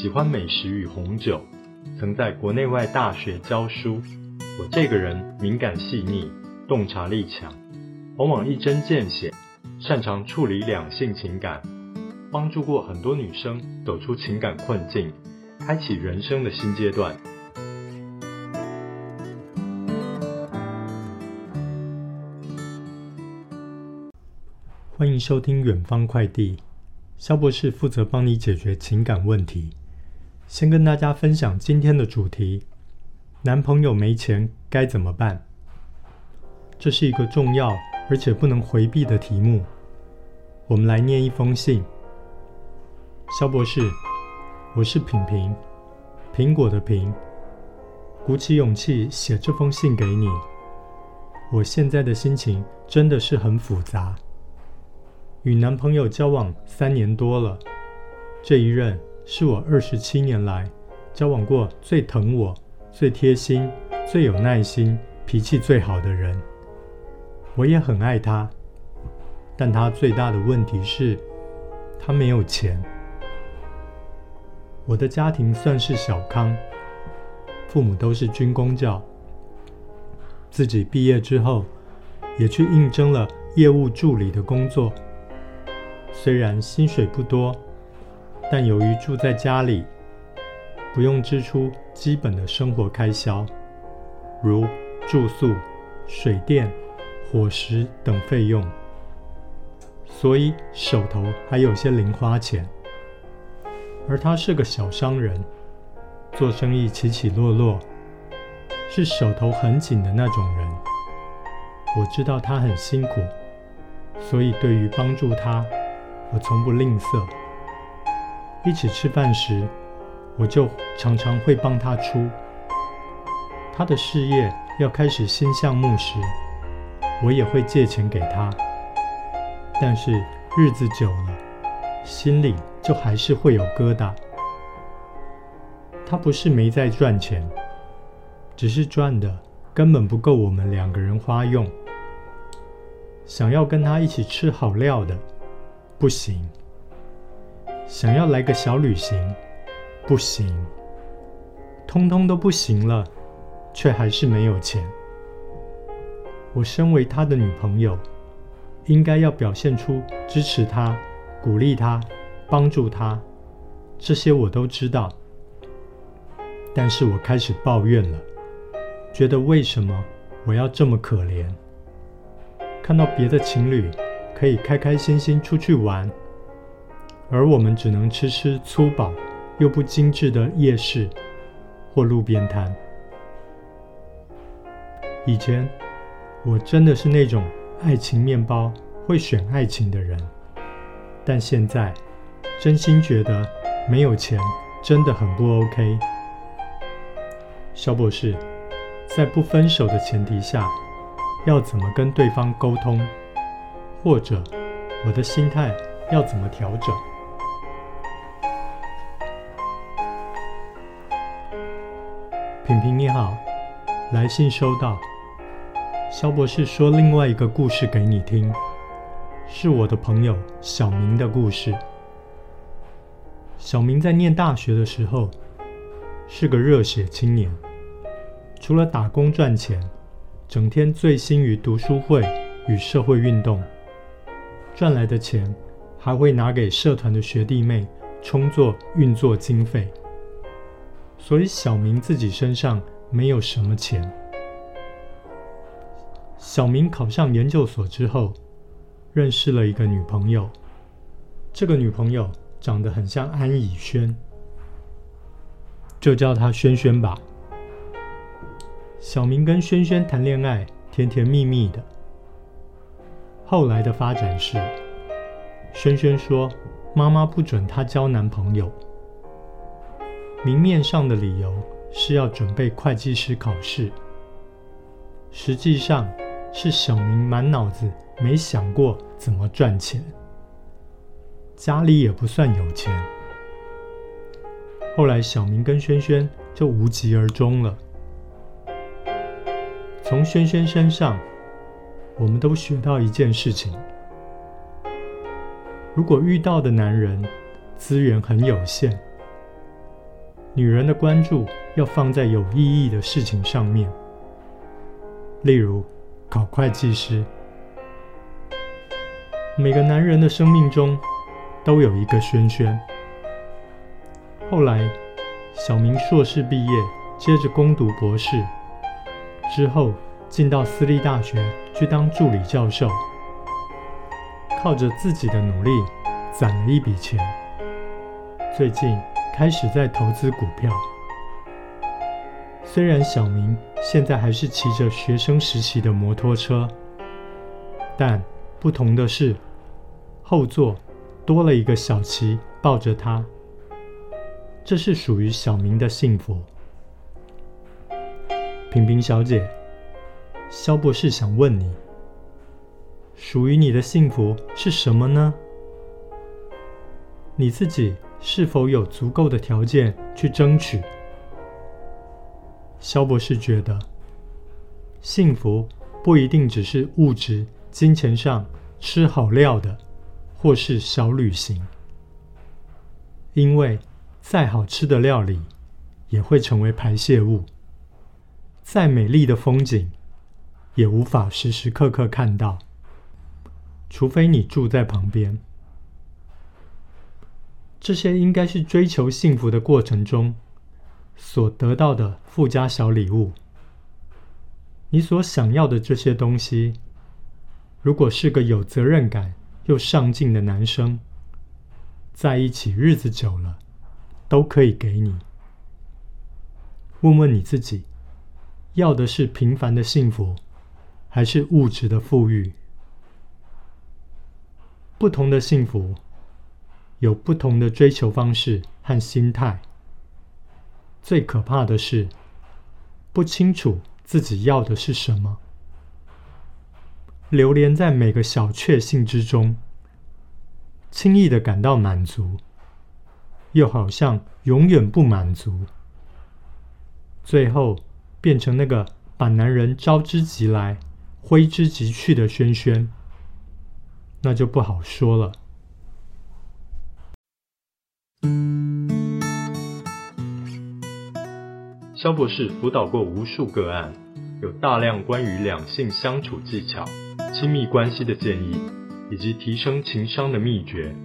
喜欢美食与红酒，曾在国内外大学教书。我这个人敏感细腻，洞察力强，往往一针见血，擅长处理两性情感，帮助过很多女生走出情感困境，开启人生的新阶段。欢迎收听远方快递，肖博士负责帮你解决情感问题。先跟大家分享今天的主题：男朋友没钱该怎么办？这是一个重要而且不能回避的题目。我们来念一封信。肖博士，我是品平，苹果的苹，鼓起勇气写这封信给你。我现在的心情真的是很复杂。与男朋友交往三年多了，这一任。是我二十七年来交往过最疼我、最贴心、最有耐心、脾气最好的人。我也很爱他，但他最大的问题是，他没有钱。我的家庭算是小康，父母都是军公教，自己毕业之后也去应征了业务助理的工作，虽然薪水不多。但由于住在家里，不用支出基本的生活开销，如住宿、水电、伙食等费用，所以手头还有些零花钱。而他是个小商人，做生意起起落落，是手头很紧的那种人。我知道他很辛苦，所以对于帮助他，我从不吝啬。一起吃饭时，我就常常会帮他出。他的事业要开始新项目时，我也会借钱给他。但是日子久了，心里就还是会有疙瘩。他不是没在赚钱，只是赚的根本不够我们两个人花用。想要跟他一起吃好料的，不行。想要来个小旅行，不行，通通都不行了，却还是没有钱。我身为他的女朋友，应该要表现出支持他、鼓励他、帮助他，这些我都知道。但是我开始抱怨了，觉得为什么我要这么可怜？看到别的情侣可以开开心心出去玩。而我们只能吃吃粗饱又不精致的夜市或路边摊。以前我真的是那种爱情面包会选爱情的人，但现在真心觉得没有钱真的很不 OK。萧博士，在不分手的前提下，要怎么跟对方沟通？或者我的心态要怎么调整？品苹你好，来信收到。萧博士说另外一个故事给你听，是我的朋友小明的故事。小明在念大学的时候，是个热血青年，除了打工赚钱，整天醉心于读书会与社会运动，赚来的钱还会拿给社团的学弟妹充作运作经费。所以小明自己身上没有什么钱。小明考上研究所之后，认识了一个女朋友。这个女朋友长得很像安以轩，就叫她轩轩吧。小明跟轩轩谈恋爱，甜甜蜜蜜的。后来的发展是，轩轩说妈妈不准她交男朋友。明面上的理由是要准备会计师考试，实际上是小明满脑子没想过怎么赚钱，家里也不算有钱。后来小明跟轩轩就无疾而终了。从轩轩身上，我们都学到一件事情：如果遇到的男人资源很有限，女人的关注要放在有意义的事情上面，例如考会计师。每个男人的生命中都有一个轩轩。后来，小明硕士毕业，接着攻读博士。之后进到私立大学去当助理教授，靠着自己的努力攒了一笔钱。最近开始在投资股票。虽然小明现在还是骑着学生时期的摩托车，但不同的是，后座多了一个小琪抱着他。这是属于小明的幸福。平平小姐，肖博士想问你：属于你的幸福是什么呢？你自己是否有足够的条件去争取？肖博士觉得，幸福不一定只是物质、金钱上吃好料的，或是小旅行，因为再好吃的料理也会成为排泄物。再美丽的风景，也无法时时刻刻看到，除非你住在旁边。这些应该是追求幸福的过程中所得到的附加小礼物。你所想要的这些东西，如果是个有责任感又上进的男生，在一起日子久了，都可以给你。问问你自己。要的是平凡的幸福，还是物质的富裕？不同的幸福，有不同的追求方式和心态。最可怕的是，不清楚自己要的是什么，流连在每个小确幸之中，轻易的感到满足，又好像永远不满足，最后。变成那个把男人招之即来、挥之即去的轩轩，那就不好说了。肖博士辅导过无数个案，有大量关于两性相处技巧、亲密关系的建议，以及提升情商的秘诀。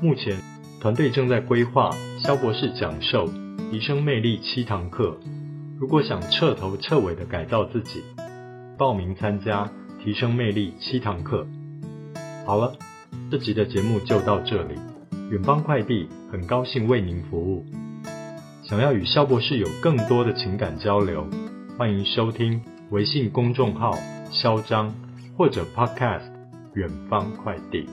目前，团队正在规划肖博士讲授《提升魅力》七堂课。如果想彻头彻尾的改造自己，报名参加提升魅力七堂课。好了，这集的节目就到这里。远方快递很高兴为您服务。想要与肖博士有更多的情感交流，欢迎收听微信公众号“肖张”或者 Podcast“ 远方快递”。